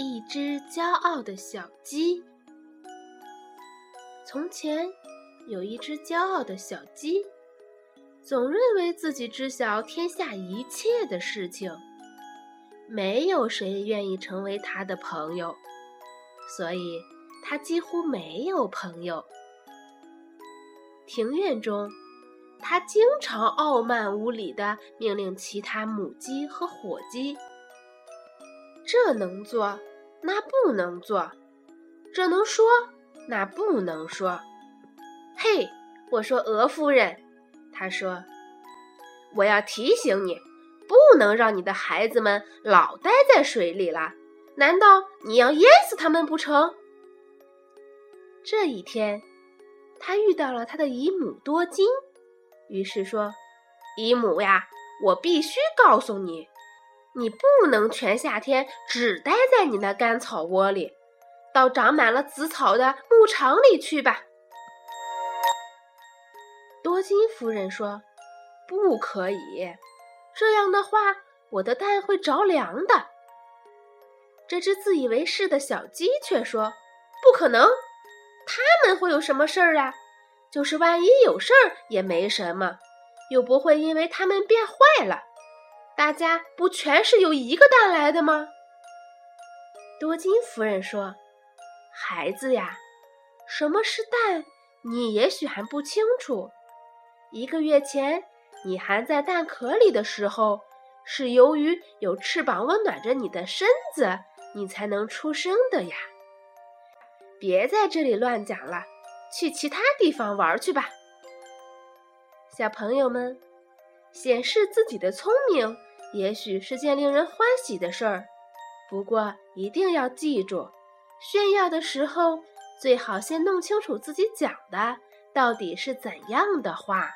一只骄傲的小鸡。从前，有一只骄傲的小鸡，总认为自己知晓天下一切的事情，没有谁愿意成为他的朋友，所以他几乎没有朋友。庭院中，他经常傲慢无礼地命令其他母鸡和火鸡：“这能做。”那不能做，这能说，那不能说。嘿，我说鹅夫人，他说，我要提醒你，不能让你的孩子们老待在水里了。难道你要淹死他们不成？这一天，他遇到了他的姨母多金，于是说：“姨母呀，我必须告诉你。”你不能全夏天只待在你那干草窝里，到长满了紫草的牧场里去吧。多金夫人说：“不可以，这样的话，我的蛋会着凉的。”这只自以为是的小鸡却说：“不可能，他们会有什么事儿啊？就是万一有事儿也没什么，又不会因为他们变坏了。”大家不全是由一个蛋来的吗？多金夫人说：“孩子呀，什么是蛋？你也许还不清楚。一个月前，你还在蛋壳里的时候，是由于有翅膀温暖着你的身子，你才能出生的呀。别在这里乱讲了，去其他地方玩去吧。”小朋友们，显示自己的聪明。也许是件令人欢喜的事儿，不过一定要记住，炫耀的时候最好先弄清楚自己讲的到底是怎样的话。